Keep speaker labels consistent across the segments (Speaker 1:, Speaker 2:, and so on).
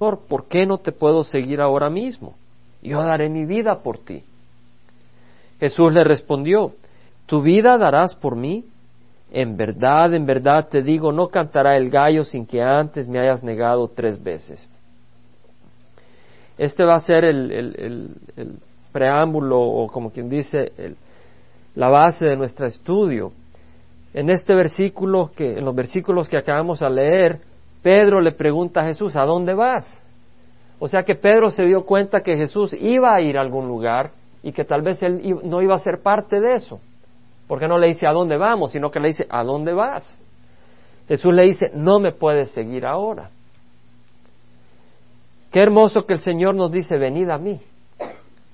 Speaker 1: ¿por qué no te puedo seguir ahora mismo? Yo daré mi vida por ti. Jesús le respondió, ¿tu vida darás por mí? En verdad, en verdad te digo, no cantará el gallo sin que antes me hayas negado tres veces. Este va a ser el, preámbulo o como quien dice la base de nuestro estudio. En este versículo, que, en los versículos que acabamos de leer, Pedro le pregunta a Jesús, ¿a dónde vas? O sea que Pedro se dio cuenta que Jesús iba a ir a algún lugar y que tal vez él no iba a ser parte de eso. Porque no le dice a dónde vamos, sino que le dice a dónde vas. Jesús le dice, no me puedes seguir ahora. Qué hermoso que el Señor nos dice, venid a mí,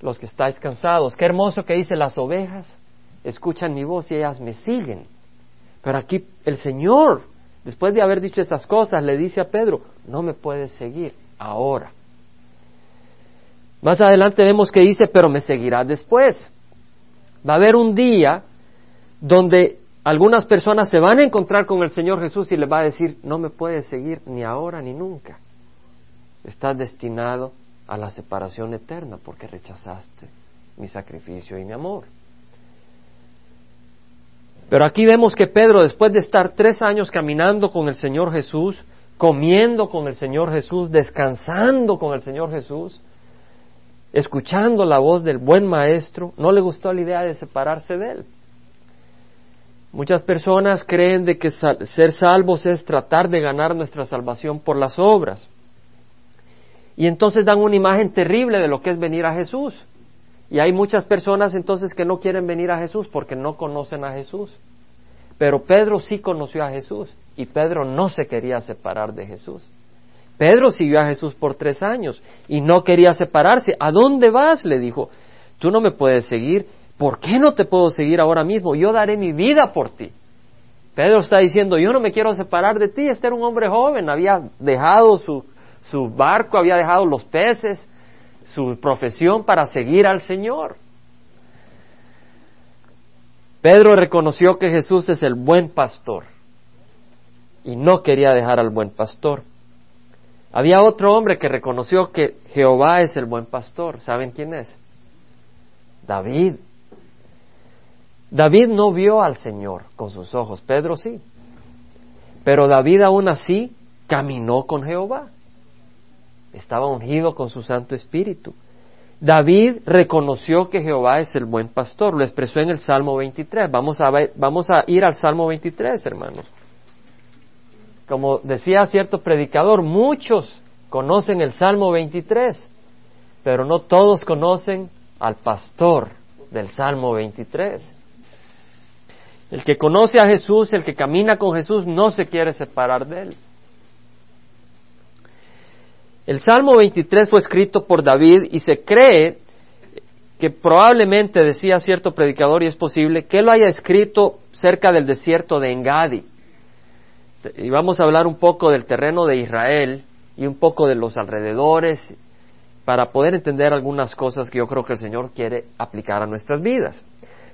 Speaker 1: los que estáis cansados. Qué hermoso que dice, las ovejas escuchan mi voz y ellas me siguen. Pero aquí el Señor, después de haber dicho estas cosas, le dice a Pedro, no me puedes seguir ahora. Más adelante vemos que dice, pero me seguirás después. Va a haber un día donde algunas personas se van a encontrar con el Señor Jesús y le va a decir, no me puedes seguir ni ahora ni nunca. Estás destinado a la separación eterna porque rechazaste mi sacrificio y mi amor. Pero aquí vemos que Pedro, después de estar tres años caminando con el Señor Jesús, comiendo con el Señor Jesús, descansando con el Señor Jesús, escuchando la voz del buen maestro, no le gustó la idea de separarse de él. Muchas personas creen de que ser salvos es tratar de ganar nuestra salvación por las obras. Y entonces dan una imagen terrible de lo que es venir a Jesús. Y hay muchas personas entonces que no quieren venir a Jesús porque no conocen a Jesús. Pero Pedro sí conoció a Jesús y Pedro no se quería separar de Jesús. Pedro siguió a Jesús por tres años y no quería separarse. ¿A dónde vas? le dijo. Tú no me puedes seguir. ¿por qué no te puedo seguir ahora mismo? Yo daré mi vida por ti. Pedro está diciendo, yo no me quiero separar de ti. Este era un hombre joven, había dejado su, su barco, había dejado los peces, su profesión para seguir al Señor. Pedro reconoció que Jesús es el buen pastor y no quería dejar al buen pastor. Había otro hombre que reconoció que Jehová es el buen pastor. ¿Saben quién es? David. David no vio al Señor con sus ojos, Pedro sí. Pero David aún así caminó con Jehová. Estaba ungido con su Santo Espíritu. David reconoció que Jehová es el buen pastor, lo expresó en el Salmo 23. Vamos a, vamos a ir al Salmo 23, hermanos. Como decía cierto predicador, muchos conocen el Salmo 23, pero no todos conocen al pastor del Salmo 23. El que conoce a Jesús, el que camina con Jesús, no se quiere separar de él. El Salmo 23 fue escrito por David y se cree que probablemente, decía cierto predicador, y es posible, que lo haya escrito cerca del desierto de Engadi. Y vamos a hablar un poco del terreno de Israel y un poco de los alrededores para poder entender algunas cosas que yo creo que el Señor quiere aplicar a nuestras vidas.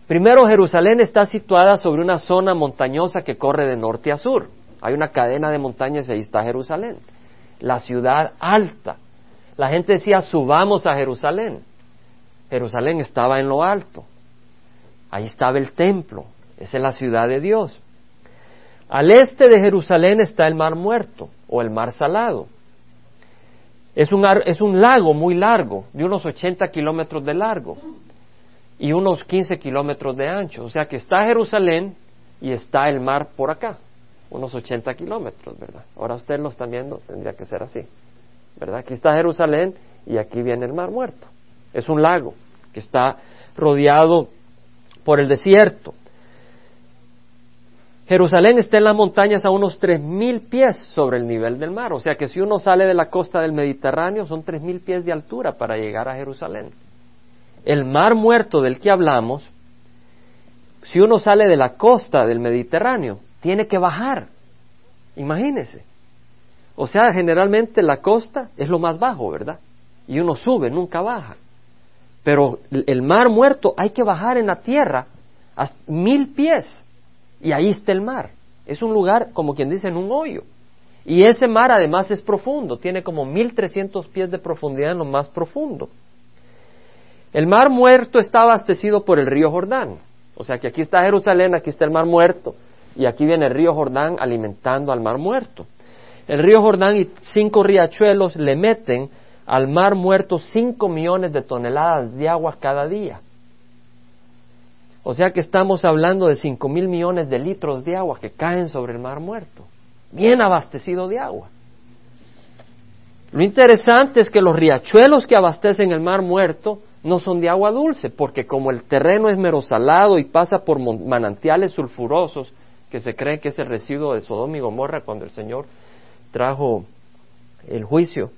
Speaker 1: Primero, Jerusalén está situada sobre una zona montañosa que corre de norte a sur. Hay una cadena de montañas y ahí está Jerusalén, la ciudad alta. La gente decía, subamos a Jerusalén. Jerusalén estaba en lo alto. Ahí estaba el templo. Esa es la ciudad de Dios. Al este de Jerusalén está el mar muerto o el mar salado. Es un, es un lago muy largo, de unos 80 kilómetros de largo y unos 15 kilómetros de ancho. O sea que está Jerusalén y está el mar por acá, unos 80 kilómetros, ¿verdad? Ahora ustedes lo están viendo, tendría que ser así, ¿verdad? Aquí está Jerusalén y aquí viene el mar muerto. Es un lago que está rodeado por el desierto. Jerusalén está en las montañas a unos tres mil pies sobre el nivel del mar, o sea que si uno sale de la costa del Mediterráneo son tres mil pies de altura para llegar a Jerusalén el mar muerto del que hablamos, si uno sale de la costa del Mediterráneo, tiene que bajar. Imagínese. O sea, generalmente la costa es lo más bajo, ¿verdad? Y uno sube, nunca baja. Pero el mar muerto hay que bajar en la tierra a mil pies. Y ahí está el mar. Es un lugar, como quien dice, en un hoyo. Y ese mar además es profundo, tiene como 1300 pies de profundidad en lo más profundo. El mar muerto está abastecido por el río Jordán. O sea que aquí está Jerusalén, aquí está el mar muerto y aquí viene el río Jordán alimentando al mar muerto. El río Jordán y cinco riachuelos le meten al mar muerto cinco millones de toneladas de agua cada día. O sea que estamos hablando de cinco mil millones de litros de agua que caen sobre el mar muerto, bien abastecido de agua. Lo interesante es que los riachuelos que abastecen el mar muerto no son de agua dulce, porque como el terreno es merosalado y pasa por manantiales sulfurosos, que se cree que es el residuo de Sodoma y Gomorra cuando el Señor trajo el juicio,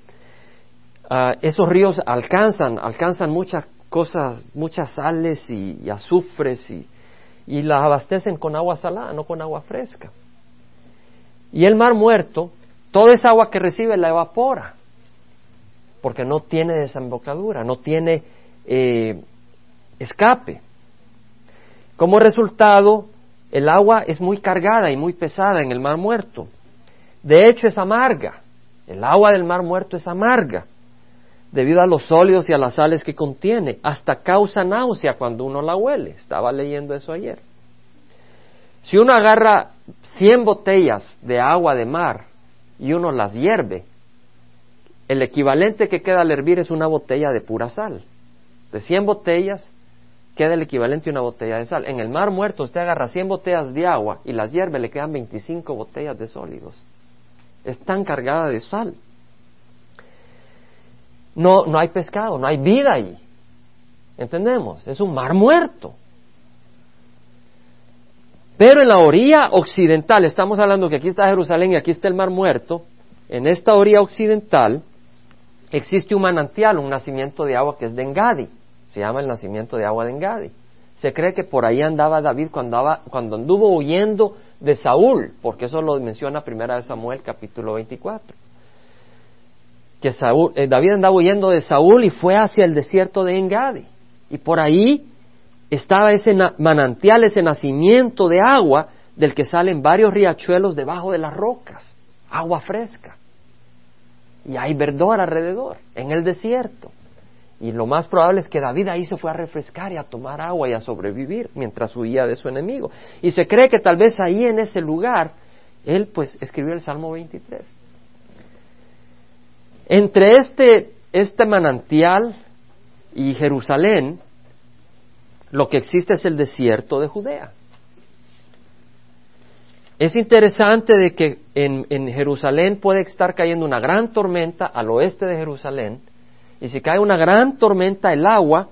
Speaker 1: ah, esos ríos alcanzan, alcanzan muchas cosas, muchas sales y, azufres y, y las abastecen con agua salada, no con agua fresca. Y el mar muerto, toda esa agua que recibe la evapora, porque no tiene desembocadura, no tiene eh, escape. Como resultado, el agua es muy cargada y muy pesada en el mar muerto. De hecho, es amarga. El agua del mar muerto es amarga debido a los sólidos y a las sales que contiene. Hasta causa náusea cuando uno la huele. Estaba leyendo eso ayer. Si uno agarra 100 botellas de agua de mar y uno las hierve, el equivalente que queda al hervir es una botella de pura sal de 100 botellas queda el equivalente a una botella de sal. En el mar muerto usted agarra 100 botellas de agua y las hierve, le quedan 25 botellas de sólidos. Es tan cargada de sal. No, no hay pescado, no hay vida ahí. ¿Entendemos? Es un mar muerto. Pero en la orilla occidental, estamos hablando que aquí está Jerusalén y aquí está el mar muerto, en esta orilla occidental existe un manantial, un nacimiento de agua que es de Engadi. Se llama el nacimiento de agua de Engadi. Se cree que por ahí andaba David cuando, anduvo huyendo de Saúl, porque eso lo menciona primera de Samuel capítulo 24. Que Saúl, eh, David andaba huyendo de Saúl y fue hacia el desierto de Engadi. Y por ahí estaba ese manantial, ese nacimiento de agua del que salen varios riachuelos debajo de las rocas, agua fresca. Y hay verdor alrededor, en el desierto. Y lo más probable es que David ahí se fue a refrescar y a tomar agua y a sobrevivir mientras huía de su enemigo. Y se cree que tal vez ahí en ese lugar él pues escribió el Salmo 23. Entre este, este manantial y Jerusalén, lo que existe es el desierto de Judea. Es interesante de que en, en Jerusalén puede estar cayendo una gran tormenta al oeste de Jerusalén, y si cae una gran tormenta, el agua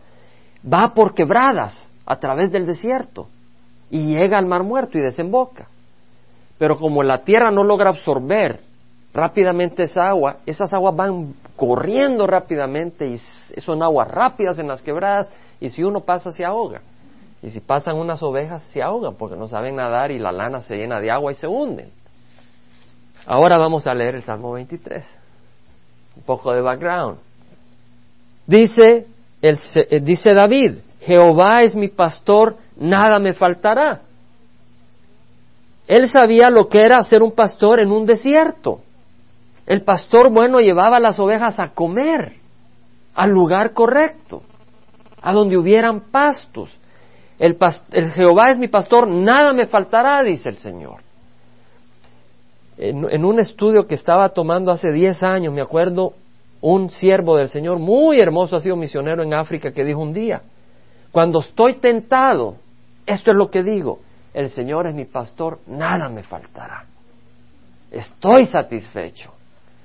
Speaker 1: va por quebradas a través del desierto y llega al mar muerto y desemboca. Pero como la tierra no logra absorber rápidamente esa agua, esas aguas van corriendo rápidamente y son aguas rápidas en las quebradas y si uno pasa se ahoga. Y si pasan unas ovejas se ahogan porque no saben nadar y la lana se llena de agua y se hunden. Ahora vamos a leer el Salmo 23. Un poco de background. Dice, el, eh, dice David, Jehová es mi pastor, nada me faltará. Él sabía lo que era ser un pastor en un desierto. El pastor bueno llevaba las ovejas a comer al lugar correcto, a donde hubieran pastos. El, el Jehová es mi pastor, nada me faltará, dice el Señor. En, en, un estudio que estaba tomando hace 10 años, me acuerdo, un siervo del Señor muy hermoso, ha sido misionero en África, que dijo un día, cuando estoy tentado, esto es lo que digo, el Señor es mi pastor, nada me faltará. Estoy satisfecho.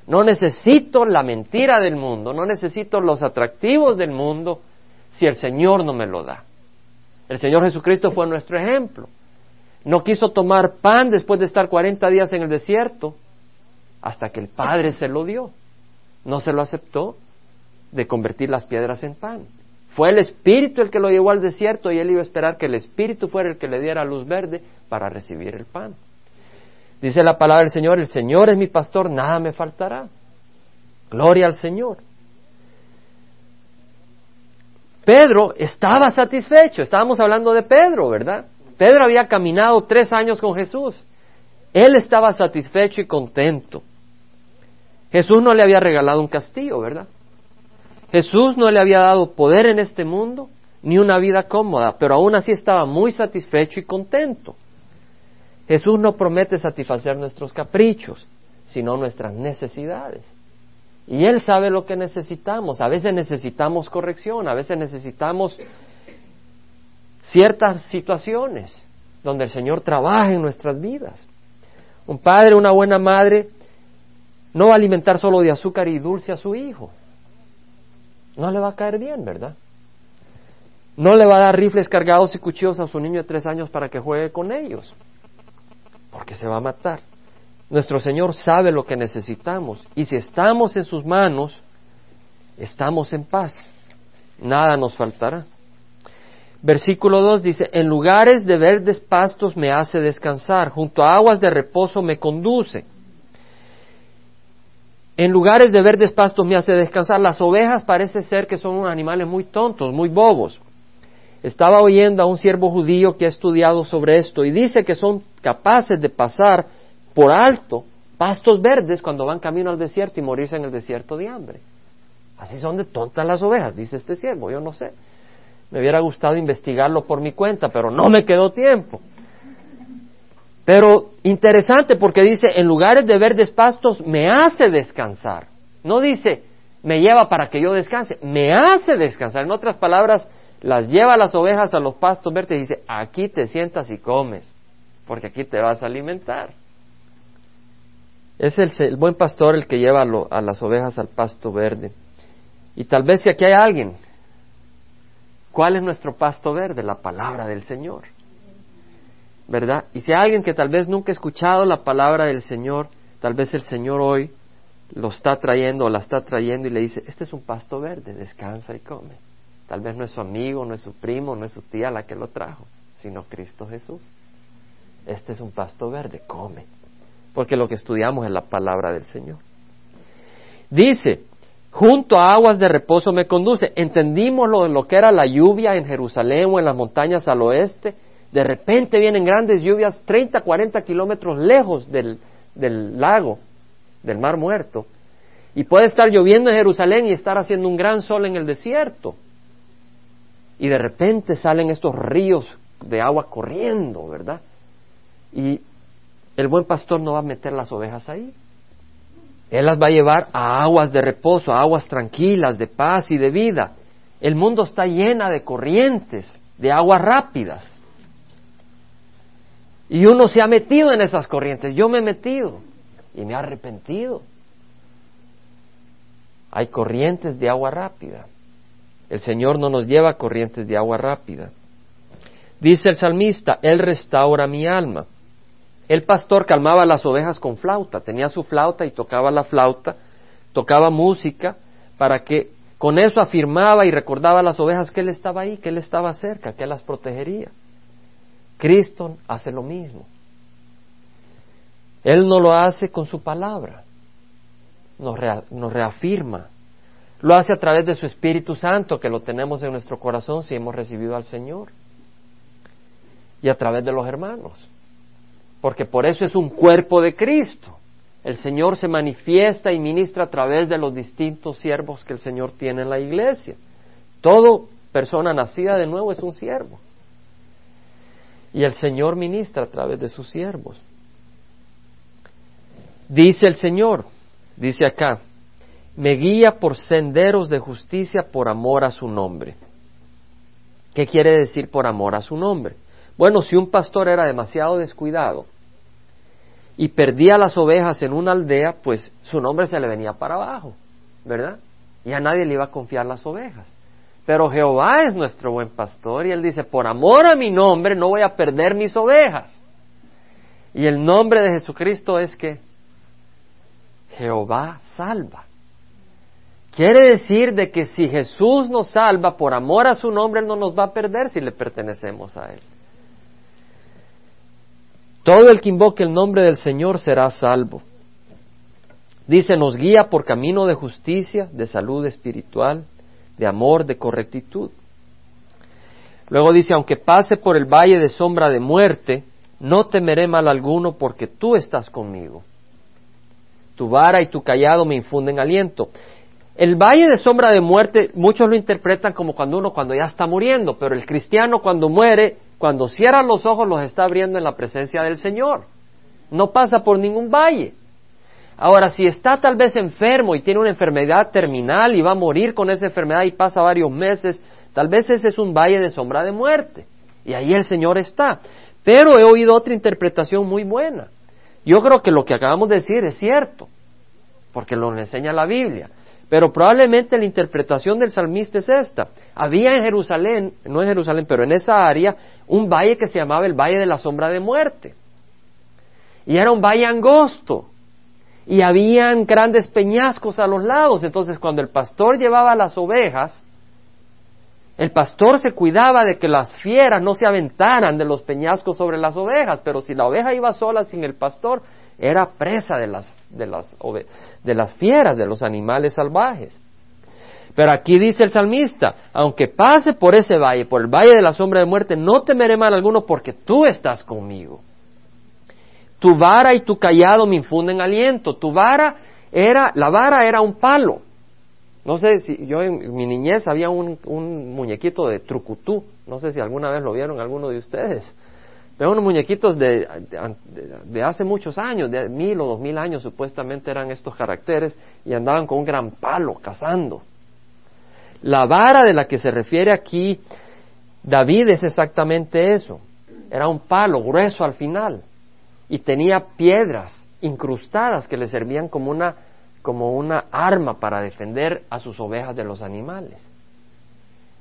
Speaker 1: No necesito la mentira del mundo, no necesito los atractivos del mundo si el Señor no me lo da. El Señor Jesucristo fue nuestro ejemplo. No quiso tomar pan después de estar 40 días en el desierto hasta que el Padre se lo dio no se lo aceptó de convertir las piedras en pan. Fue el Espíritu el que lo llevó al desierto y él iba a esperar que el Espíritu fuera el que le diera luz verde para recibir el pan. Dice la palabra del Señor, el Señor es mi pastor, nada me faltará. Gloria al Señor. Pedro estaba satisfecho, estábamos hablando de Pedro, ¿verdad? Pedro había caminado tres años con Jesús. Él estaba satisfecho y contento Jesús no le había regalado un castillo, ¿verdad? Jesús no le había dado poder en este mundo ni una vida cómoda, pero aún así estaba muy satisfecho y contento. Jesús no promete satisfacer nuestros caprichos, sino nuestras necesidades. Y Él sabe lo que necesitamos. A veces necesitamos corrección, a veces necesitamos ciertas situaciones donde el Señor trabaja en nuestras vidas. Un padre, una buena madre, no va a alimentar solo de azúcar y dulce a su hijo. No le va a caer bien, ¿verdad? No le va a dar rifles cargados y cuchillos a su niño de tres años para que juegue con ellos, porque se va a matar. Nuestro Señor sabe lo que necesitamos y si estamos en sus manos, estamos en paz. Nada nos faltará. Versículo 2 dice, en lugares de verdes pastos me hace descansar, junto a aguas de reposo me conduce. En lugares de verdes pastos me hace descansar. Las ovejas parece ser que son animales muy tontos, muy bobos. Estaba oyendo a un siervo judío que ha estudiado sobre esto y dice que son capaces de pasar por alto pastos verdes cuando van camino al desierto y morirse en el desierto de hambre. Así son de tontas las ovejas, dice este siervo, yo no sé. Me hubiera gustado investigarlo por mi cuenta, pero no me quedó tiempo. Pero interesante porque dice, en lugares de verdes pastos me hace descansar. No dice, me lleva para que yo descanse, me hace descansar. En otras palabras, las lleva las ovejas a los pastos verdes y dice, aquí te sientas y comes, porque aquí te vas a alimentar. Es el, buen pastor el que lleva a las ovejas al pasto verde. Y tal vez si aquí hay alguien ¿Cuál es nuestro pasto verde? La palabra del Señor. ¿Verdad? Y si hay alguien que tal vez nunca ha escuchado la palabra del Señor, tal vez el Señor hoy lo está trayendo o la está trayendo y le dice, este es un pasto verde, descansa y come. Tal vez no es su amigo, no es su primo, no es su tía la que lo trajo, sino Cristo Jesús. Este es un pasto verde, come. Porque lo que estudiamos es la palabra del Señor. Dice, junto a aguas de reposo me conduce. Entendimos lo, lo que era la lluvia en Jerusalén o en las montañas al oeste. De repente vienen grandes lluvias 30, 40 kilómetros lejos del, del lago, del mar muerto. Y puede estar lloviendo en Jerusalén y estar haciendo un gran sol en el desierto. Y de repente salen estos ríos de agua corriendo, ¿verdad? Y el buen pastor no va a meter las ovejas ahí. Él las va a llevar a aguas de reposo, a aguas tranquilas, de paz y de vida. El mundo está llena de corrientes, de aguas rápidas. Y uno se ha metido en esas corrientes. Yo me he metido y me he arrepentido. Hay corrientes de agua rápida. El Señor no nos lleva corrientes de agua rápida. Dice el salmista, Él restaura mi alma. El pastor calmaba las ovejas con flauta, tenía su flauta y tocaba la flauta, tocaba música, para que con eso afirmaba y recordaba a las ovejas que Él estaba ahí, que Él estaba cerca, que Él las protegería. Cristo hace lo mismo. Él no lo hace con su palabra, nos, nos reafirma. Lo hace a través de su Espíritu Santo, que lo tenemos en nuestro corazón si hemos recibido al Señor. Y a través de los hermanos porque por eso es un cuerpo de Cristo. El Señor se manifiesta y ministra a través de los distintos siervos que el Señor tiene en la iglesia. Todo persona nacida de nuevo es un siervo. Y el Señor ministra a través de sus siervos. Dice el Señor, dice acá, me guía por senderos de justicia por amor a su nombre. ¿Qué quiere decir por amor a su nombre? Bueno, si un pastor era demasiado descuidado y perdía las ovejas en una aldea, pues su nombre se le venía para abajo, ¿verdad? Y a nadie le iba a confiar las ovejas. Pero Jehová es nuestro buen pastor y él dice, por amor a mi nombre no voy a perder mis ovejas. Y el nombre de Jesucristo es que Jehová salva. Quiere decir de que si Jesús nos salva por amor a su nombre, Él no nos va a perder si le pertenecemos a Él. Todo el que invoque el nombre del Señor será salvo. Dice, nos guía por camino de justicia, de salud espiritual, de amor, de correctitud. Luego dice, aunque pase por el valle de sombra de muerte, no temeré mal alguno porque tú estás conmigo. Tu vara y tu callado me infunden aliento. El valle de sombra de muerte, muchos lo interpretan como cuando uno cuando ya está muriendo, pero el cristiano cuando muere, cuando cierra los ojos los está abriendo en la presencia del Señor. No pasa por ningún valle. Ahora, si está tal vez enfermo y tiene una enfermedad terminal y va a morir con esa enfermedad y pasa varios meses, tal vez ese es un valle de sombra de muerte. Y ahí el Señor está. Pero he oído otra interpretación muy buena. Yo creo que lo que acabamos de decir es cierto, porque lo enseña la Biblia. Pero probablemente la interpretación del salmista es esta. Había en Jerusalén, no en Jerusalén, pero en esa área, un valle que se llamaba el Valle de la Sombra de Muerte. Y era un valle angosto y habían grandes peñascos a los lados. Entonces, cuando el pastor llevaba las ovejas, el pastor se cuidaba de que las fieras no se aventaran de los peñascos sobre las ovejas, pero si la oveja iba sola sin el pastor, era presa de las, de las, de las fieras, de los animales salvajes. Pero aquí dice el salmista, aunque pase por ese valle, por el valle de la sombra de muerte, no temeré mal alguno porque tú estás conmigo. Tu vara y tu callado me infunden aliento. Tu vara era, la vara era un palo. No sé si yo en mi niñez había un, muñequito de trucutú. No sé si alguna vez lo vieron alguno de ustedes. Pero unos muñequitos de, de, hace muchos años, de mil o dos mil años supuestamente eran estos caracteres y andaban con un gran palo cazando. La vara de la que se refiere aquí David es exactamente eso. Era un palo grueso al final y tenía piedras incrustadas que le servían como una, como una arma para defender a sus ovejas de los animales.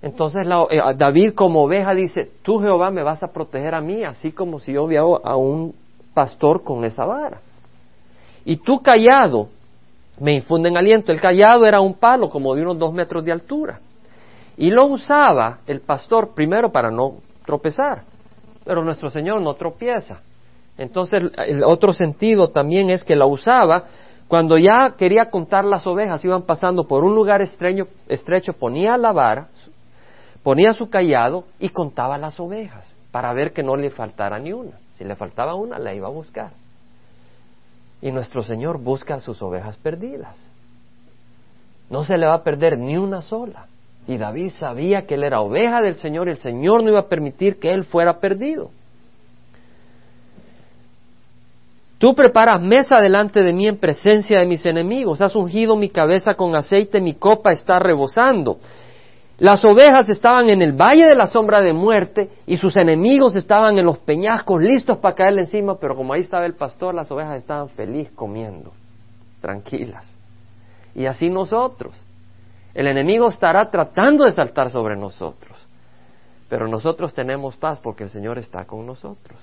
Speaker 1: Entonces eh, David como oveja dice, tú Jehová me vas a proteger a mí, así como si yo veo a un pastor con esa vara. Y tú callado me infunden aliento. El callado era un palo como de unos dos metros de altura. Y lo usaba el pastor primero para no tropezar. Pero nuestro Señor no tropieza. Entonces, el otro sentido también es que la usaba cuando ya quería contar las ovejas, iban pasando por un lugar estrecho, estrecho ponía la vara, ponía su callado y contaba las ovejas para ver que no le faltara ni una. Si le faltaba una, la iba a buscar. Y nuestro Señor busca sus ovejas perdidas. No se le va a perder ni una sola. Y David sabía que él era oveja del Señor y el Señor no iba a permitir que él fuera perdido. Tú preparas mesa delante de mí en presencia de mis enemigos, has ungido mi cabeza con aceite, mi copa está rebosando. Las ovejas estaban en el valle de la sombra de muerte y sus enemigos estaban en los peñascos listos para caerle encima, pero como ahí estaba el pastor, las ovejas estaban feliz comiendo, tranquilas. Y así nosotros. El enemigo estará tratando de saltar sobre nosotros, pero nosotros tenemos paz porque el Señor está con nosotros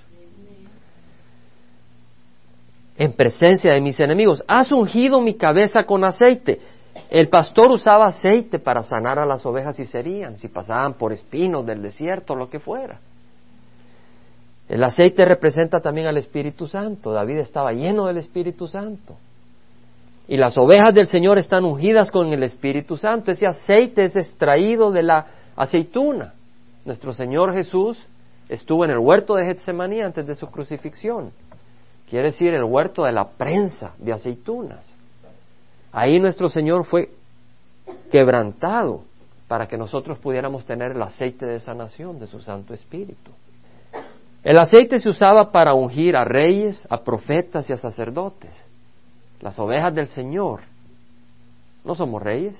Speaker 1: en presencia de mis enemigos. Has ungido mi cabeza con aceite. El pastor usaba aceite para sanar a las ovejas si serían, si pasaban por espinos del desierto, lo que fuera. El aceite representa también al Espíritu Santo. David estaba lleno del Espíritu Santo. Y las ovejas del Señor están ungidas con el Espíritu Santo. Ese aceite es extraído de la aceituna. Nuestro Señor Jesús estuvo en el huerto de Getsemaní antes de su crucifixión. Quiere decir el huerto de la prensa de aceitunas. Ahí nuestro Señor fue quebrantado para que nosotros pudiéramos tener el aceite de sanación de su Santo Espíritu. El aceite se usaba para ungir a reyes, a profetas y a sacerdotes. Las ovejas del Señor no somos reyes,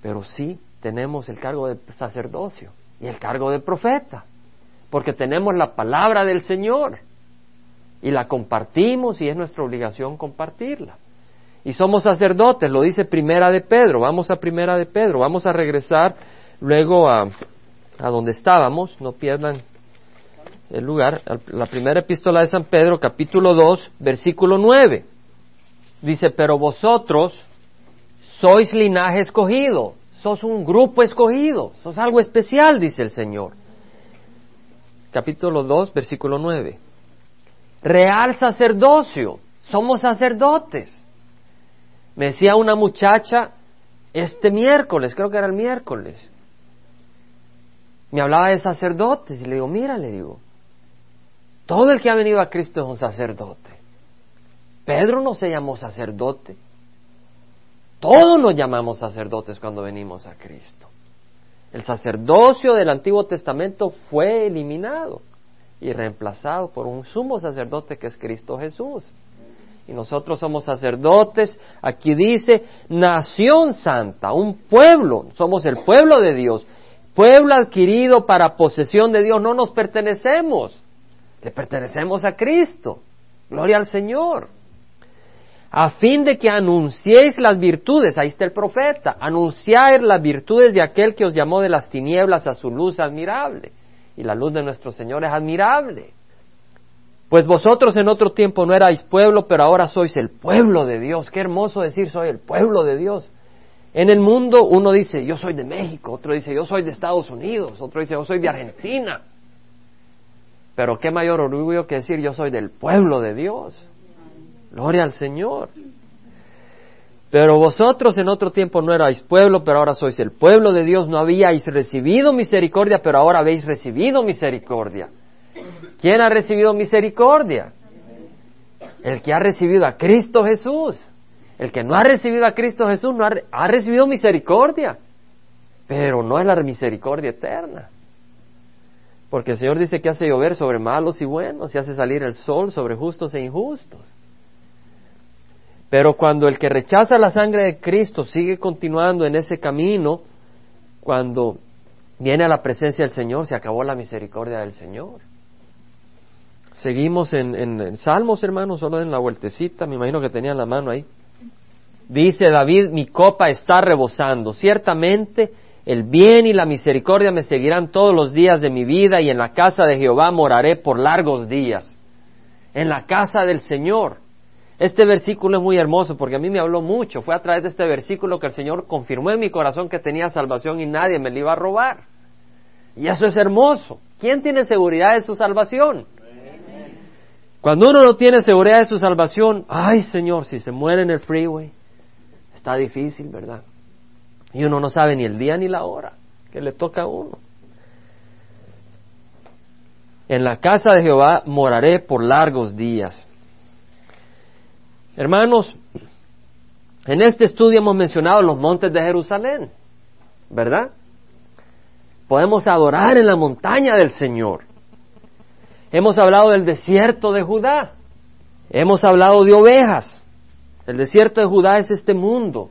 Speaker 1: pero sí tenemos el cargo de sacerdocio y el cargo de profeta, porque tenemos la palabra del Señor y la compartimos y es nuestra obligación compartirla. Y somos sacerdotes, lo dice Primera de Pedro, vamos a Primera de Pedro, vamos a regresar luego a, a donde estábamos, no pierdan el lugar, la primera epístola de San Pedro, capítulo 2, versículo 9. Dice, pero vosotros sois linaje escogido, sos un grupo escogido, sos algo especial, dice el Señor. Capítulo 2, versículo 9 real sacerdocio, somos sacerdotes. Me decía una muchacha este miércoles, creo que era el miércoles, me hablaba de sacerdotes y le digo, mira, le digo, todo el que ha venido a Cristo es un sacerdote, Pedro no se llamó sacerdote. Todos nos llamamos sacerdotes cuando venimos a Cristo. El sacerdocio del Antiguo Testamento fue eliminado y reemplazado por un sumo sacerdote que es Cristo Jesús. Y nosotros somos sacerdotes, aquí dice, nación santa, un pueblo, somos el pueblo de Dios, pueblo adquirido para posesión de Dios, no nos pertenecemos, le pertenecemos a Cristo. Gloria al Señor. A fin de que anunciéis las virtudes, ahí está el profeta, anunciar las virtudes de aquel que os llamó de las tinieblas a su luz admirable y la luz de nuestro Señor es admirable. Pues vosotros en otro tiempo no erais pueblo, pero ahora sois el pueblo de Dios. Qué hermoso decir soy el pueblo de Dios. En el mundo uno dice yo soy de México, otro dice yo soy de Estados Unidos, otro dice yo soy de Argentina. Pero qué mayor orgullo que decir yo soy del pueblo de Dios. Gloria al Señor. Pero vosotros en otro tiempo no erais pueblo, pero ahora sois el pueblo de Dios, no habíais recibido misericordia, pero ahora habéis recibido misericordia. ¿Quién ha recibido misericordia? El que ha recibido a Cristo Jesús. El que no ha recibido a Cristo Jesús no ha, ha recibido misericordia, pero no es la misericordia eterna. Porque el Señor dice que hace llover sobre malos y buenos y hace salir el sol sobre justos e injustos. Pero cuando el que rechaza la sangre de Cristo sigue continuando en ese camino, cuando viene a la presencia del Señor, se acabó la misericordia del Señor. Seguimos en, Salmos, hermanos, solo en la vueltecita, me imagino que tenían la mano ahí. Dice David, mi copa está rebosando. Ciertamente el bien y la misericordia me seguirán todos los días de mi vida y en la casa de Jehová moraré por largos días. En la casa del Señor. Este versículo es muy hermoso porque a mí me habló mucho. Fue a través de este versículo que el Señor confirmó en mi corazón que tenía salvación y nadie me la iba a robar. Y eso es hermoso. ¿Quién tiene seguridad de su salvación? Cuando uno no tiene seguridad de su salvación, ay Señor, si se muere en el freeway, está difícil, ¿verdad? Y uno no sabe ni el día ni la hora que le toca a uno. En la casa de Jehová moraré por largos días. Hermanos, en este estudio hemos mencionado los montes de Jerusalén, ¿verdad? Podemos adorar en la montaña del Señor. Hemos hablado del desierto de Judá. Hemos hablado de ovejas. El desierto de Judá es este mundo.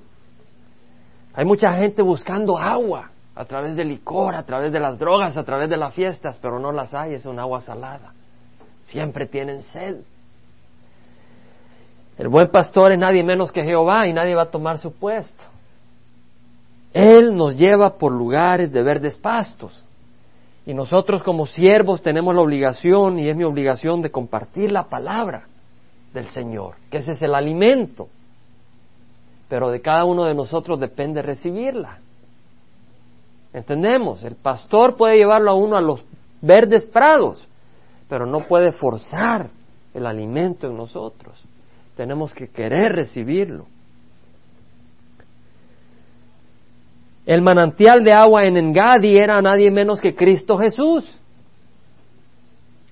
Speaker 1: Hay mucha gente buscando agua a través del licor, a través de las drogas, a través de las fiestas, pero no las hay, es un agua salada. Siempre tienen sed. El buen pastor es nadie menos que Jehová y nadie va a tomar su puesto. Él nos lleva por lugares de verdes pastos. Y nosotros como siervos tenemos la obligación, y es mi obligación, de compartir la palabra del Señor, que ese es el alimento. Pero de cada uno de nosotros depende recibirla. ¿Entendemos? El pastor puede llevarlo a uno a los verdes prados, pero no puede forzar el alimento en nosotros tenemos que querer recibirlo. El manantial de agua en Engadi era nadie menos que Cristo Jesús.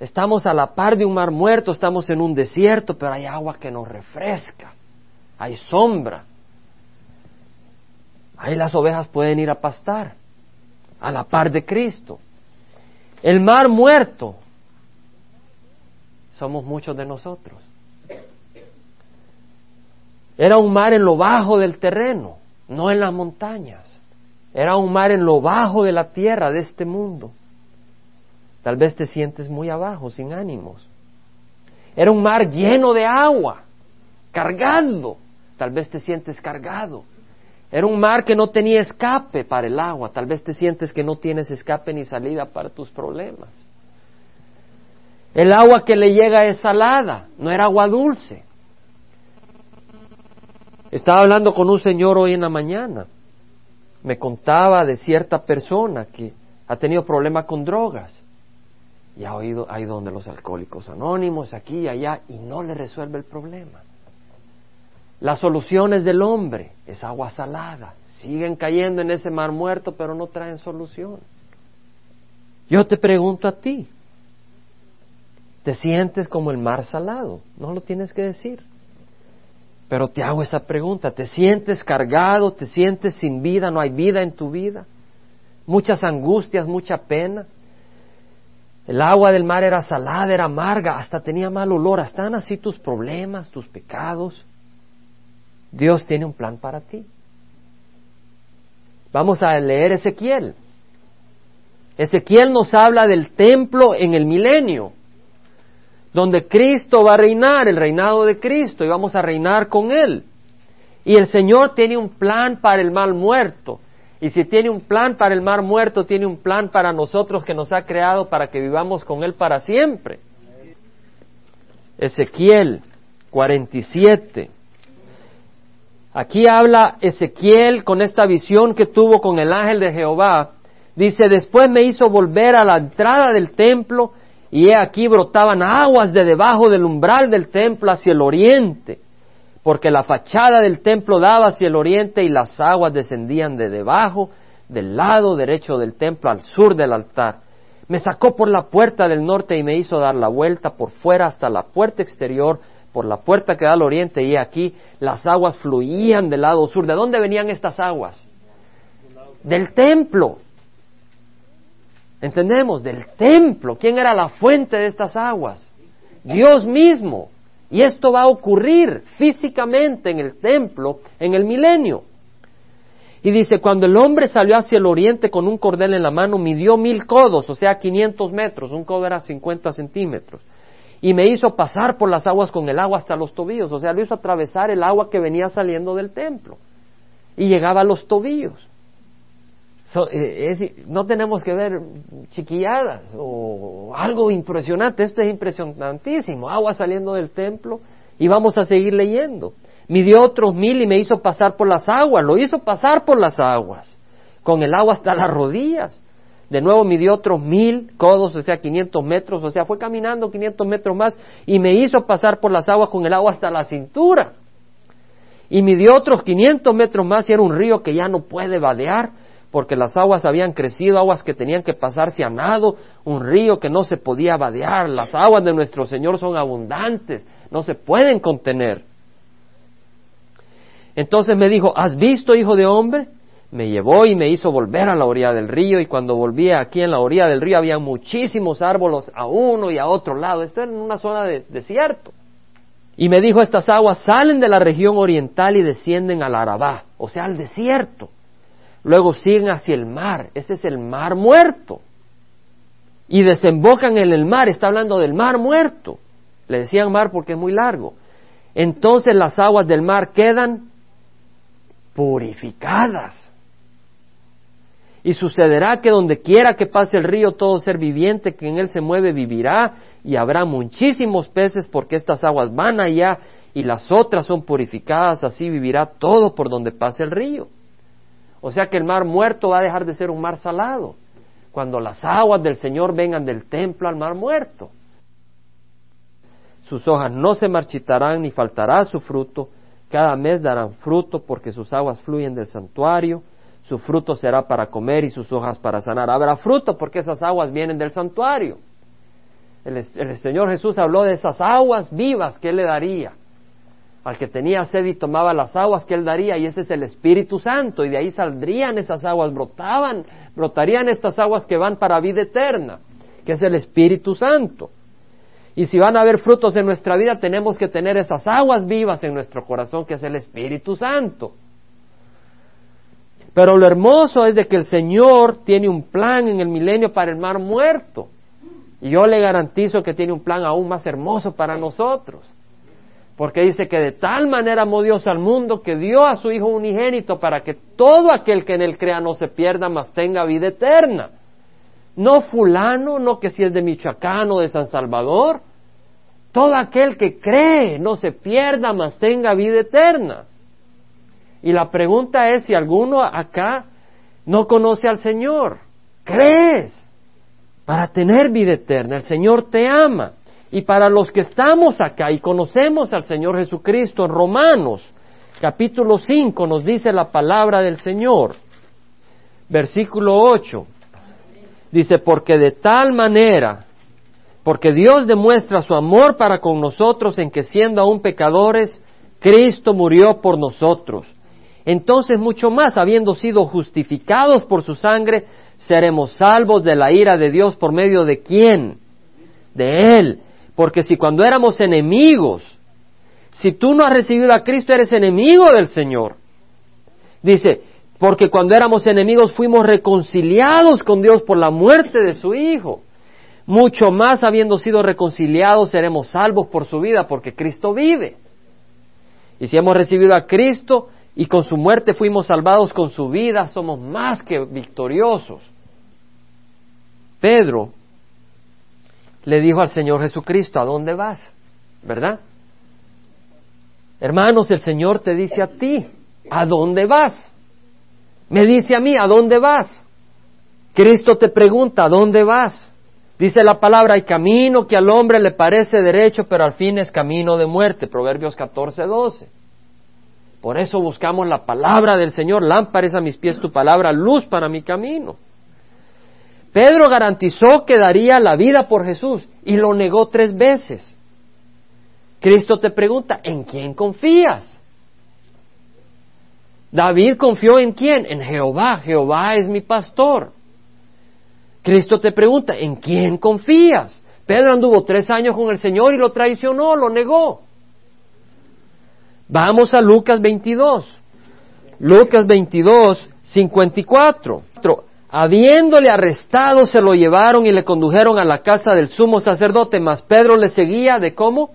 Speaker 1: Estamos a la par de un mar muerto, estamos en un desierto, pero hay agua que nos refresca, hay sombra. Ahí las ovejas pueden ir a pastar, a la par de Cristo. El mar muerto somos muchos de nosotros. Era un mar en lo bajo del terreno, no en las montañas. Era un mar en lo bajo de la tierra de este mundo. Tal vez te sientes muy abajo, sin ánimos. Era un mar lleno de agua, cargado. Tal vez te sientes cargado. Era un mar que no tenía escape para el agua. Tal vez te sientes que no tienes escape ni salida para tus problemas. El agua que le llega es salada, no era agua dulce. Estaba hablando con un señor hoy en la mañana. Me contaba de cierta persona que ha tenido problemas con drogas y ha, oído, ha ido donde los alcohólicos anónimos, aquí y allá, y no le resuelve el problema. Las soluciones del hombre es agua salada. Siguen cayendo en ese mar muerto, pero no traen solución. Yo te pregunto a ti, ¿te sientes como el mar salado? No lo tienes que decir. Pero te hago esa pregunta, ¿te sientes cargado? ¿Te sientes sin vida? ¿No hay vida en tu vida? Muchas angustias, mucha pena. El agua del mar era salada, era amarga, hasta tenía mal olor. ¿Están así tus problemas, tus pecados? Dios tiene un plan para ti. Vamos a leer Ezequiel. Ezequiel nos habla del templo en el milenio, donde Cristo va a reinar, el reinado de Cristo, y vamos a reinar con Él. Y el Señor tiene un plan para el mal muerto. Y si tiene un plan para el mar muerto, tiene un plan para nosotros que nos ha creado para que vivamos con Él para siempre. Ezequiel 47. Aquí habla Ezequiel con esta visión que tuvo con el ángel de Jehová. Dice, después me hizo volver a la entrada del templo y he aquí brotaban aguas de debajo del umbral del templo hacia el oriente, porque la fachada del templo daba hacia el oriente y las aguas descendían de debajo del lado derecho del templo al sur del altar. Me sacó por la puerta del norte y me hizo dar la vuelta por fuera hasta la puerta exterior por la puerta que da al oriente y aquí las aguas fluían del lado sur. ¿De dónde venían estas aguas? Del templo. ¿Entendemos? Del templo. ¿Quién era la fuente de estas aguas? Dios mismo. Y esto va a ocurrir físicamente en el templo en el milenio. Y dice, cuando el hombre salió hacia el oriente con un cordel en la mano, midió mil codos, o sea, 500 metros, un codo era 50 centímetros y me hizo pasar por las aguas con el agua hasta los tobillos, o sea, lo hizo atravesar el agua que venía saliendo del templo y llegaba a los tobillos. Eh, no tenemos que ver chiquilladas o algo impresionante, esto es impresionantísimo, agua saliendo del templo y vamos a seguir leyendo. Midió otros mil y me hizo pasar por las aguas, lo hizo pasar por las aguas, con el agua hasta las rodillas. De nuevo midió otros mil codos, o sea, 500 metros, o sea, fue caminando 500 metros más y me hizo pasar por las aguas con el agua hasta la cintura. Y midió otros 500 metros más y era un río que ya no puede vadear porque las aguas habían crecido, aguas que tenían que pasarse a nado, un río que no se podía vadear. Las aguas de nuestro Señor son abundantes, no se pueden contener. Entonces me dijo, ¿has visto, hijo de hombre? me llevó y me hizo volver a la orilla del río y cuando volví aquí en la orilla del río había muchísimos árboles a uno y a otro lado. Esto era en una zona de desierto. Y me dijo, estas aguas salen de la región oriental y descienden al Arabá, o sea, al desierto. Luego siguen hacia el mar, este es el mar muerto. Y desembocan en el mar, está hablando del mar muerto. Le decían mar porque es muy largo. Entonces las aguas del mar quedan purificadas y sucederá que donde quiera que pase el río, todo ser viviente que en él se mueve vivirá, y habrá muchísimos peces porque estas aguas van allá y las otras son purificadas, así vivirá todo por donde pase el río. O sea que el mar muerto va a dejar de ser un mar salado, cuando las aguas del Señor vengan del templo al mar muerto. Sus hojas no se marchitarán ni faltará su fruto, cada mes darán fruto porque sus aguas fluyen del santuario su fruto será para comer y sus hojas para sanar. Habrá fruto porque esas aguas vienen del santuario. El, Señor Jesús habló de esas aguas vivas que Él le daría. Al que tenía sed y tomaba las aguas que Él daría, y ese es el Espíritu Santo, y de ahí saldrían esas aguas, brotaban, brotarían estas aguas que van para vida eterna, que es el Espíritu Santo. Y si van a haber frutos en nuestra vida, tenemos que tener esas aguas vivas en nuestro corazón, que es el Espíritu Santo. Pero lo hermoso es de que el Señor tiene un plan en el milenio para el mar muerto. Y yo le garantizo que tiene un plan aún más hermoso para nosotros. Porque dice que de tal manera amó Dios al mundo que dio a su Hijo unigénito para que todo aquel que en él crea no se pierda, mas tenga vida eterna. No fulano, no que si es de Michoacán o de San Salvador. Todo aquel que cree no se pierda, mas tenga vida eterna. Y la pregunta es si alguno acá no conoce al Señor. ¿Crees? Para tener vida eterna. El Señor te ama. Y para los que estamos acá y conocemos al Señor Jesucristo, en Romanos capítulo 5 nos dice la palabra del Señor. Versículo 8. Dice, porque de tal manera, porque Dios demuestra su amor para con nosotros en que siendo aún pecadores, Cristo murió por nosotros. Entonces mucho más, habiendo sido justificados por su sangre, seremos salvos de la ira de Dios por medio de quién? De Él. Porque si cuando éramos enemigos, si tú no has recibido a Cristo, eres enemigo del Señor. Dice, porque cuando éramos enemigos fuimos reconciliados con Dios por la muerte de su Hijo. Mucho más habiendo sido reconciliados seremos salvos por su vida porque Cristo vive. Y si hemos recibido a Cristo y con su muerte fuimos salvados con su vida, somos más que victoriosos. Pedro le dijo al Señor Jesucristo, ¿a dónde vas? ¿Verdad? Hermanos, el Señor te dice a ti, ¿a dónde vas? Me dice a mí, ¿a dónde vas? Cristo te pregunta, ¿a dónde vas? Dice la palabra, hay camino que al hombre le parece derecho, pero al fin es camino de muerte. Proverbios 14, 12. Por eso buscamos la palabra del Señor. Lámpares a mis pies tu palabra, luz para mi camino. Pedro garantizó que daría la vida por Jesús y lo negó tres veces. Cristo te pregunta, ¿en quién confías? David confió en quién? En Jehová. Jehová es mi pastor. Cristo te pregunta, ¿en quién confías? Pedro anduvo tres años con el Señor y lo traicionó, lo negó. Vamos a Lucas 22. Lucas 22, 54. Habiéndole arrestado, se lo llevaron y le condujeron a la casa del sumo sacerdote, mas Pedro le seguía de cómo?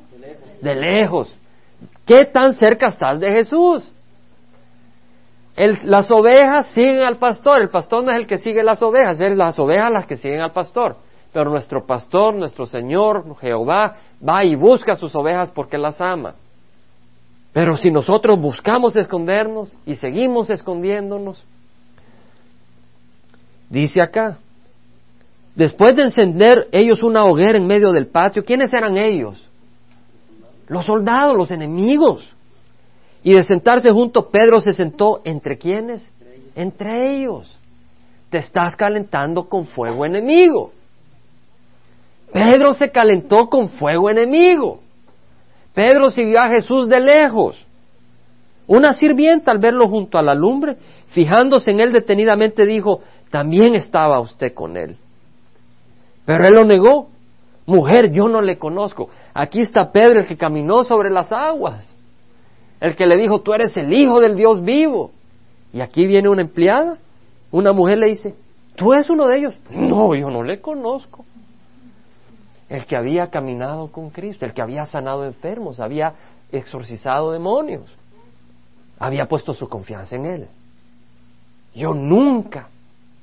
Speaker 1: De lejos. ¿Qué tan cerca estás de Jesús? las ovejas siguen al pastor, el pastor no es el que sigue las ovejas, es las ovejas las que siguen al pastor. Pero nuestro pastor, nuestro Señor, Jehová, va y busca sus ovejas porque las ama. Pero si nosotros buscamos escondernos y seguimos escondiéndonos, dice acá, después de encender ellos una hoguera en medio del patio, ¿quiénes eran ellos? Los soldados, los enemigos. Y de sentarse junto, Pedro se sentó entre quiénes? Entre ellos. Te estás calentando con fuego enemigo. Pedro se calentó con fuego enemigo. Pedro siguió a Jesús de lejos. Una sirvienta al verlo junto a la lumbre, fijándose en él detenidamente, dijo, también estaba usted con él. Pero él lo negó. Mujer, yo no le conozco. Aquí está Pedro el que caminó sobre las aguas el que le dijo, tú eres el hijo del Dios vivo. Y aquí viene una empleada, una mujer le dice, ¿tú eres uno de ellos? No, yo no le conozco. El que había caminado con Cristo, el que había sanado enfermos, había exorcizado demonios, había puesto su confianza en Él. Yo nunca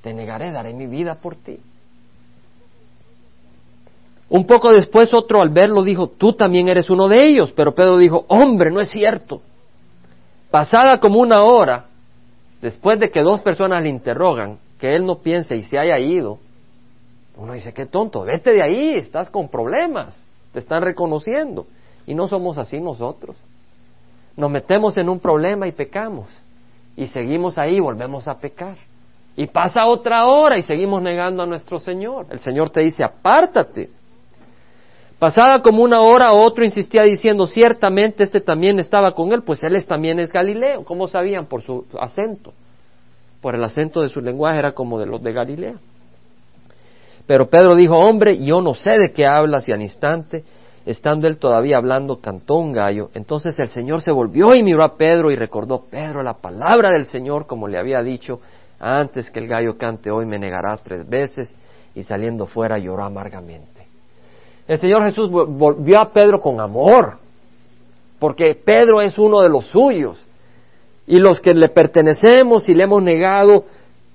Speaker 1: te negaré, daré mi vida por ti. Un poco después otro al verlo dijo, tú también eres uno de ellos, pero Pedro dijo, hombre, no es cierto. Pasada como una hora, después de que dos personas le interrogan, que él no piense y se haya ido, uno dice, qué tonto, vete de ahí, estás con problemas, te están reconociendo. Y no somos así nosotros. Nos metemos en un problema y pecamos. Y seguimos ahí y volvemos a pecar. Y pasa otra hora y seguimos negando a nuestro Señor. El Señor te dice, apártate. Pasada como una hora, otro insistía diciendo, ciertamente este también estaba con él, pues él también es Galileo. ¿Cómo sabían? Por su acento. Por el acento de su lenguaje era como de los de Galilea. Pero Pedro dijo, hombre, yo no sé de qué hablas y al instante, estando él todavía hablando, cantó un gallo. Entonces el Señor se volvió y miró a Pedro y recordó, Pedro, la palabra del Señor, como le había dicho, antes que el gallo cante hoy me negará tres veces, y saliendo fuera lloró amargamente. El Señor Jesús volvió a Pedro con amor, porque Pedro es uno de los suyos. Y los que le pertenecemos y le hemos negado,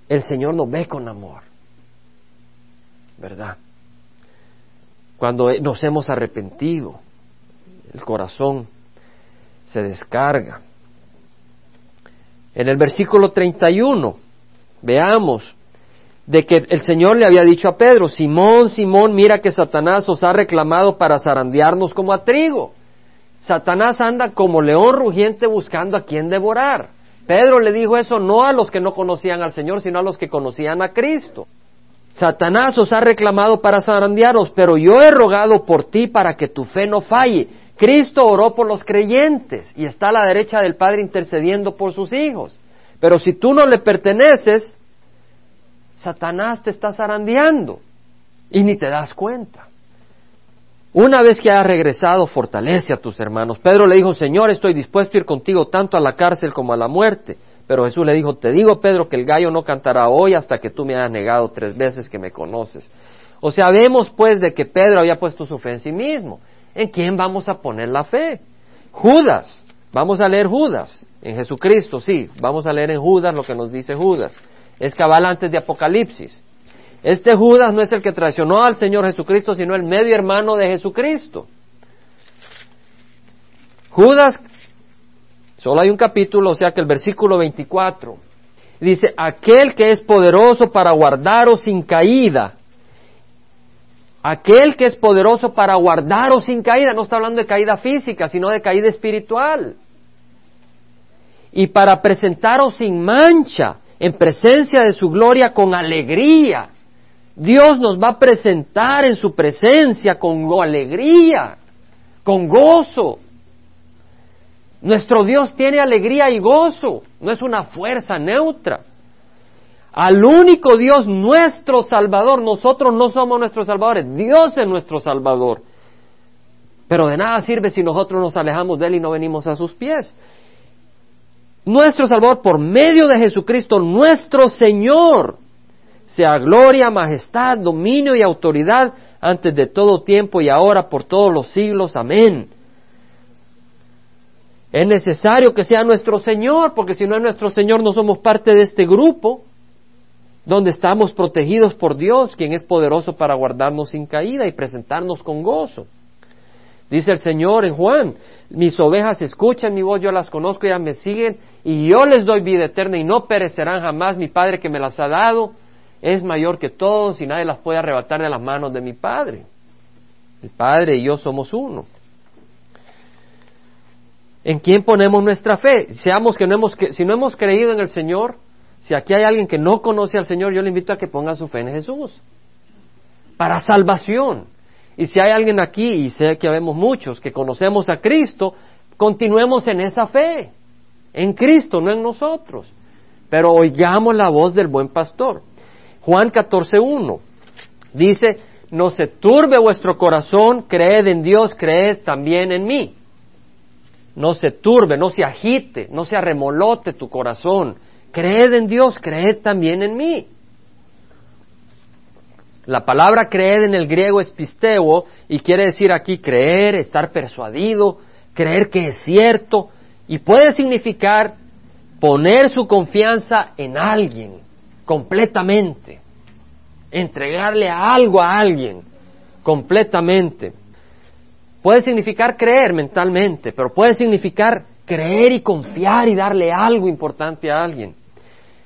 Speaker 1: el Señor nos ve con amor. ¿Verdad? Cuando nos hemos arrepentido, el corazón se descarga. En el versículo 31, veamos de que el Señor le había dicho a Pedro, Simón, Simón, mira que Satanás os ha reclamado para zarandearnos como a trigo. Satanás anda como león rugiente buscando a quien devorar. Pedro le dijo eso no a los que no conocían al Señor, sino a los que conocían a Cristo. Satanás os ha reclamado para zarandearos, pero yo he rogado por ti para que tu fe no falle. Cristo oró por los creyentes y está a la derecha del Padre intercediendo por sus hijos. Pero si tú no le perteneces, Satanás te está zarandeando y ni te das cuenta. Una vez que hayas regresado, fortalece a tus hermanos. Pedro le dijo, Señor, estoy dispuesto a ir contigo tanto a la cárcel como a la muerte. Pero Jesús le dijo, te digo, Pedro, que el gallo no cantará hoy hasta que tú me hayas negado tres veces que me conoces. O sea, vemos pues de que Pedro había puesto su fe en sí mismo. ¿En quién vamos a poner la fe? Judas. Vamos a leer Judas. En Jesucristo, sí. Vamos a leer en Judas lo que nos dice Judas. Es cabal antes de Apocalipsis. Este Judas no es el que traicionó al Señor Jesucristo, sino el medio hermano de Jesucristo. Judas, solo hay un capítulo, o sea que el versículo 24 dice, aquel que es poderoso para guardaros sin caída Aquel que es poderoso para guardaros sin caída, no está hablando de caída física, sino de caída espiritual. Y para presentaros sin mancha, en presencia de su gloria, con alegría. Dios nos va a presentar en su presencia con alegría, con gozo. Nuestro Dios tiene alegría y gozo, no es una fuerza neutra al único Dios, nuestro Salvador. Nosotros no somos nuestros salvadores, Dios es nuestro Salvador. Pero de nada sirve si nosotros nos alejamos de Él y no venimos a sus pies. Nuestro Salvador, por medio de Jesucristo, nuestro Señor, sea gloria, majestad, dominio y autoridad antes de todo tiempo y ahora por todos los siglos. Amén. Es necesario que sea nuestro Señor, porque si no es nuestro Señor no somos parte de este grupo donde estamos protegidos por Dios, quien es poderoso para guardarnos sin caída y presentarnos con gozo. Dice el Señor en Juan, mis ovejas escuchan mi voz, yo las conozco, ellas me siguen, y yo les doy vida eterna y no perecerán jamás. Mi Padre que me las ha dado es mayor que todos y nadie las puede arrebatar de las manos de mi Padre. El Padre y yo somos uno. ¿En quién ponemos nuestra fe? Seamos que no hemos, si no hemos creído en el Señor, si aquí hay alguien que no conoce al Señor, yo le invito a que ponga su fe en Jesús. Para salvación. Y si hay alguien aquí, y sé que vemos muchos, que conocemos a Cristo, continuemos en esa fe. En Cristo, no en nosotros. Pero oigamos la voz del buen pastor. Juan 14.1 dice, no se turbe vuestro corazón, creed en Dios, creed también en mí. No se turbe, no se agite, no se arremolote tu corazón Creed en Dios, creed también en mí. La palabra creed en el griego es pisteo y quiere decir aquí creer, estar persuadido, creer que es cierto y puede significar poner su confianza en alguien completamente, entregarle algo a alguien completamente. Puede significar creer mentalmente, pero puede significar creer y confiar y darle algo importante a alguien.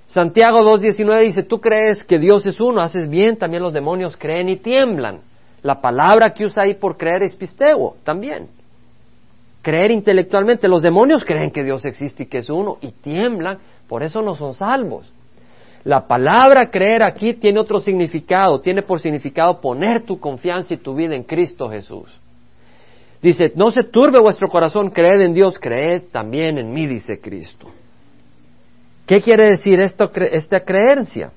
Speaker 1: Santiago 2.19 dice, tú crees que Dios es uno, haces bien, también los demonios creen y tiemblan. La palabra que usa ahí por creer es pisteo, también. Creer intelectualmente. Los demonios creen que Dios existe y que es uno y tiemblan, por eso no son salvos. La palabra creer aquí tiene otro significado, tiene por significado poner tu confianza y tu vida en Cristo Jesús. Dice, no se turbe vuestro corazón, creed en Dios, creed también en mí, dice Cristo. ¿Qué quiere decir esto, esta creencia?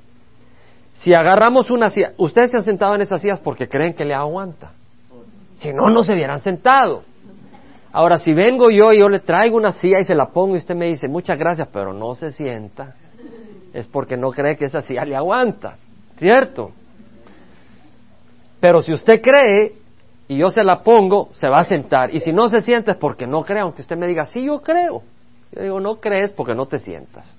Speaker 1: Si agarramos una silla, ustedes se han sentado en esas sillas porque creen que le aguanta. Si no, no se hubieran sentado. Ahora, si vengo yo y yo le traigo una silla y se la pongo y usted me dice, muchas gracias, pero no se sienta, es porque no cree que esa silla le aguanta, ¿cierto? Pero si usted cree y yo se la pongo, se va a sentar. Y si no se sienta es porque no cree, aunque usted me diga, sí, yo creo. Yo digo, no crees porque no te sientas.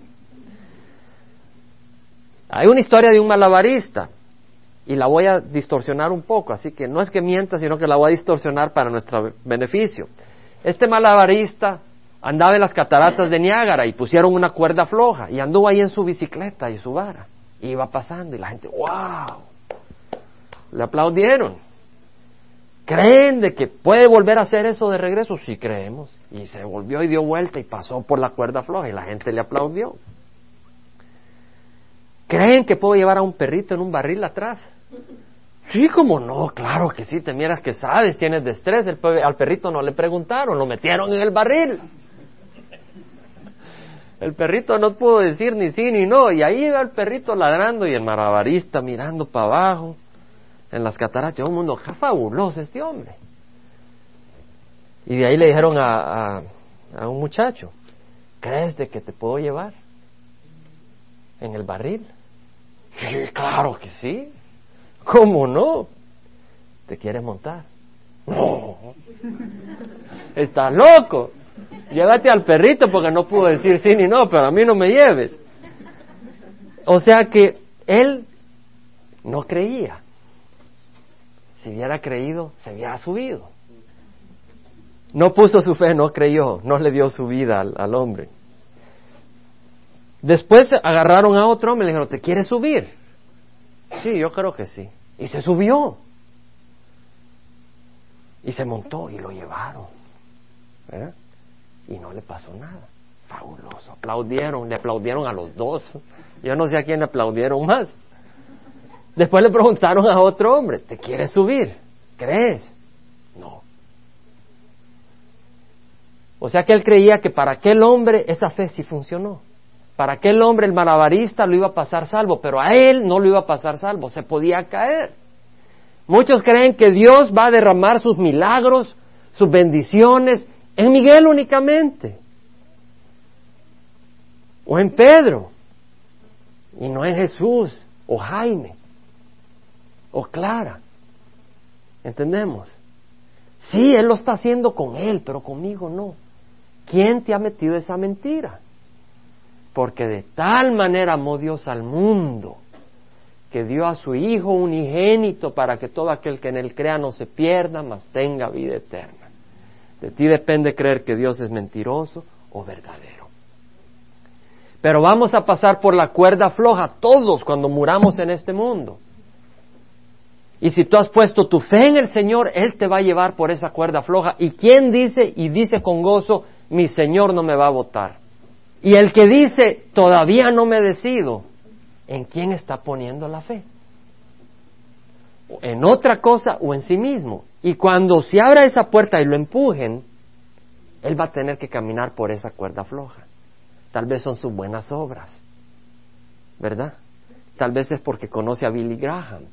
Speaker 1: Hay una historia de un malabarista y la voy a distorsionar un poco, así que no es que mienta, sino que la voy a distorsionar para nuestro beneficio. Este malabarista andaba en las cataratas de Niágara y pusieron una cuerda floja y anduvo ahí en su bicicleta y su vara. Y iba pasando y la gente, wow, le aplaudieron. ¿Creen de que puede volver a hacer eso de regreso? Sí creemos. Y se volvió y dio vuelta y pasó por la cuerda floja y la gente le aplaudió. ¿Creen que puedo llevar a un perrito en un barril atrás? Sí, como no, claro que sí, te miras que sabes, tienes destreza. El, al perrito no le preguntaron, lo metieron en el barril. El perrito no pudo decir ni sí ni no, y ahí va el perrito ladrando y el marabarista mirando para abajo en las cataratas. Un mundo fabuloso este hombre. Y de ahí le dijeron a, a, un muchacho, ¿crees de que te puedo llevar en el barril? Claro que sí. ¿Cómo no? ¿Te quieres montar? No. Está loco. Llévate al perrito porque no pudo decir sí ni no, pero a mí no me lleves. O sea que él no creía. Si hubiera creído, se hubiera subido. No puso su fe, no creyó, no le dio su vida al, hombre. Después agarraron a otro hombre y le dijeron, ¿te quieres subir? Sí, yo creo que sí. Y se subió. Y se montó y lo llevaron. ¿Eh? Y no le pasó nada. Fabuloso. Aplaudieron, le aplaudieron a los dos. Yo no sé a quién le aplaudieron más. Después le preguntaron a otro hombre, ¿te quieres subir? ¿Crees? No. O sea que él creía que para aquel hombre esa fe sí funcionó. Para aquel hombre el malabarista lo iba a pasar salvo, pero a él no lo iba a pasar salvo, se podía caer. Muchos creen que Dios va a derramar sus milagros, sus bendiciones en Miguel únicamente, o en Pedro, y no en Jesús, o Jaime, o Clara. ¿Entendemos? Sí, Él lo está haciendo con Él, pero conmigo no. ¿Quién te ha metido esa mentira? Porque de tal manera amó Dios al mundo que dio a su Hijo unigénito para que todo aquel que en él crea no se pierda, mas tenga vida eterna. De ti depende creer que Dios es mentiroso o verdadero. Pero vamos a pasar por la cuerda floja todos cuando muramos en este mundo. Y si tú has puesto tu fe en el Señor, Él te va a llevar por esa cuerda floja. ¿Y quién dice y dice con gozo, mi Señor no me va a votar? Y el que dice, todavía no me decido, ¿en quién está poniendo la fe? ¿En otra cosa o en sí mismo? Y cuando se abra esa puerta y lo empujen, él va a tener que caminar por esa cuerda floja. Tal vez son sus buenas obras, ¿verdad? Tal vez es porque conoce a Billy Graham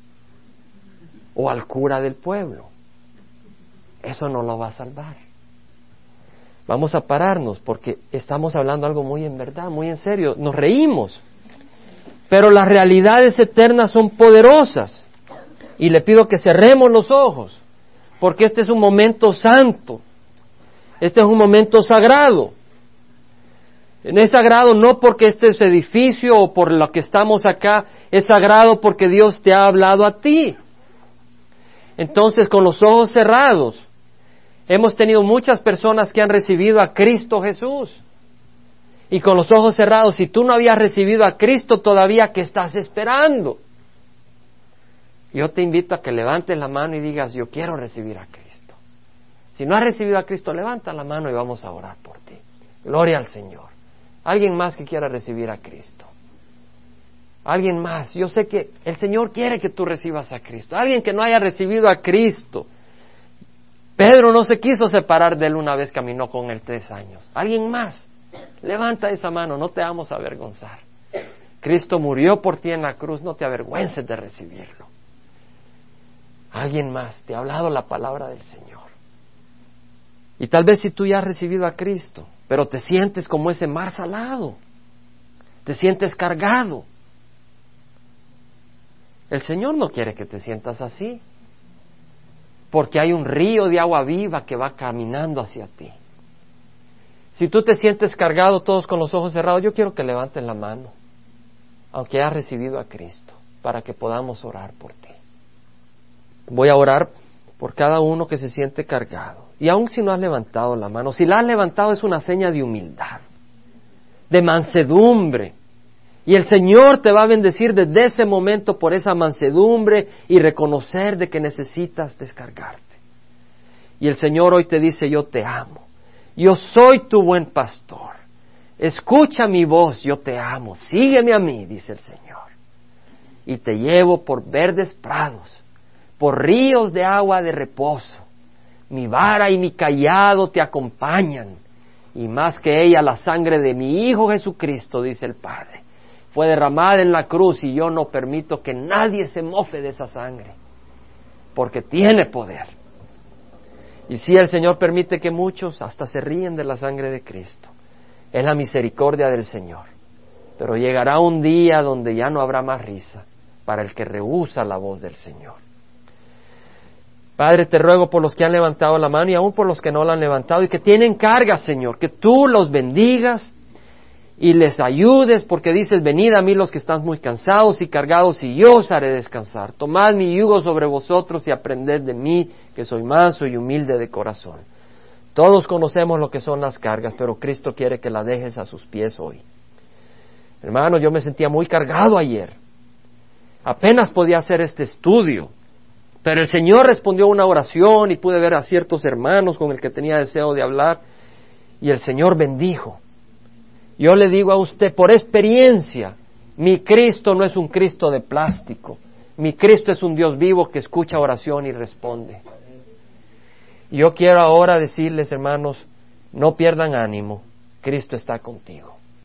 Speaker 1: o al cura del pueblo. Eso no lo va a salvar. Vamos a pararnos porque estamos hablando algo muy en verdad, muy en serio. Nos reímos, pero las realidades eternas son poderosas. Y le pido que cerremos los ojos porque este es un momento santo, este es un momento sagrado. Es sagrado no porque este es edificio o por lo que estamos acá, es sagrado porque Dios te ha hablado a ti. Entonces, con los ojos cerrados, hemos tenido muchas personas que han recibido a Cristo Jesús. Y con los ojos cerrados, si tú no habías recibido a Cristo todavía, ¿qué estás esperando? Yo te invito a que levantes la mano y digas, yo quiero recibir a Cristo. Si no has recibido a Cristo, levanta la mano y vamos a orar por ti. Gloria al Señor. Alguien más que quiera recibir a Cristo. Alguien más. Yo sé que el Señor quiere que tú recibas a Cristo. Alguien que no haya recibido a Cristo. Pedro no se quiso separar de él una vez caminó con él tres años. Alguien más. Levanta esa mano, no te vamos a avergonzar. Cristo murió por ti en la cruz, no te avergüences de recibirlo. Alguien más te ha hablado la palabra del Señor. Y tal vez si tú ya has recibido a Cristo, pero te sientes como ese mar salado, te sientes cargado. El Señor no quiere que te sientas así, porque hay un río de agua viva que va caminando hacia ti. Si tú te sientes cargado todos con los ojos cerrados, yo quiero que levanten la mano, aunque hayas recibido a Cristo, para que podamos orar por ti. Voy a orar por cada uno que se siente cargado. Y aun si no has levantado la mano, si la has levantado es una seña de humildad, de mansedumbre. Y el Señor te va a bendecir desde ese momento por esa mansedumbre y reconocer de que necesitas descargarte. Y el Señor hoy te dice, yo te amo. Yo soy tu buen pastor. Escucha mi voz, yo te amo. Sígueme a mí, dice el Señor. Y te llevo por verdes prados por ríos de agua de reposo. Mi vara y mi callado te acompañan, y más que ella la sangre de mi Hijo Jesucristo, dice el Padre. Fue derramada en la cruz y yo no permito que nadie se mofe de esa sangre, porque tiene poder. Y si el Señor permite que muchos hasta se ríen de la sangre de Cristo, es la misericordia del Señor. Pero llegará un día donde ya no habrá más risa para el que rehúsa la voz del Señor. Padre, te ruego por los que han levantado la mano y aún por los que no la han levantado y que tienen carga, Señor, que tú los bendigas y les ayudes, porque dices, venid a mí los que están muy cansados y cargados y yo os haré descansar. Tomad mi yugo sobre vosotros y aprended de mí, que soy manso y humilde de corazón. Todos conocemos lo que son las cargas, pero Cristo quiere que las dejes a sus pies hoy. Hermano, yo me sentía muy cargado ayer. Apenas podía hacer este estudio pero el Señor respondió una oración y pude ver a ciertos hermanos con el que tenía deseo de hablar y el Señor bendijo. Yo le digo a usted, por experiencia, mi Cristo no es un Cristo de plástico, mi Cristo es un Dios vivo que escucha oración y responde. Yo quiero ahora decirles, hermanos, no pierdan ánimo, Cristo está contigo.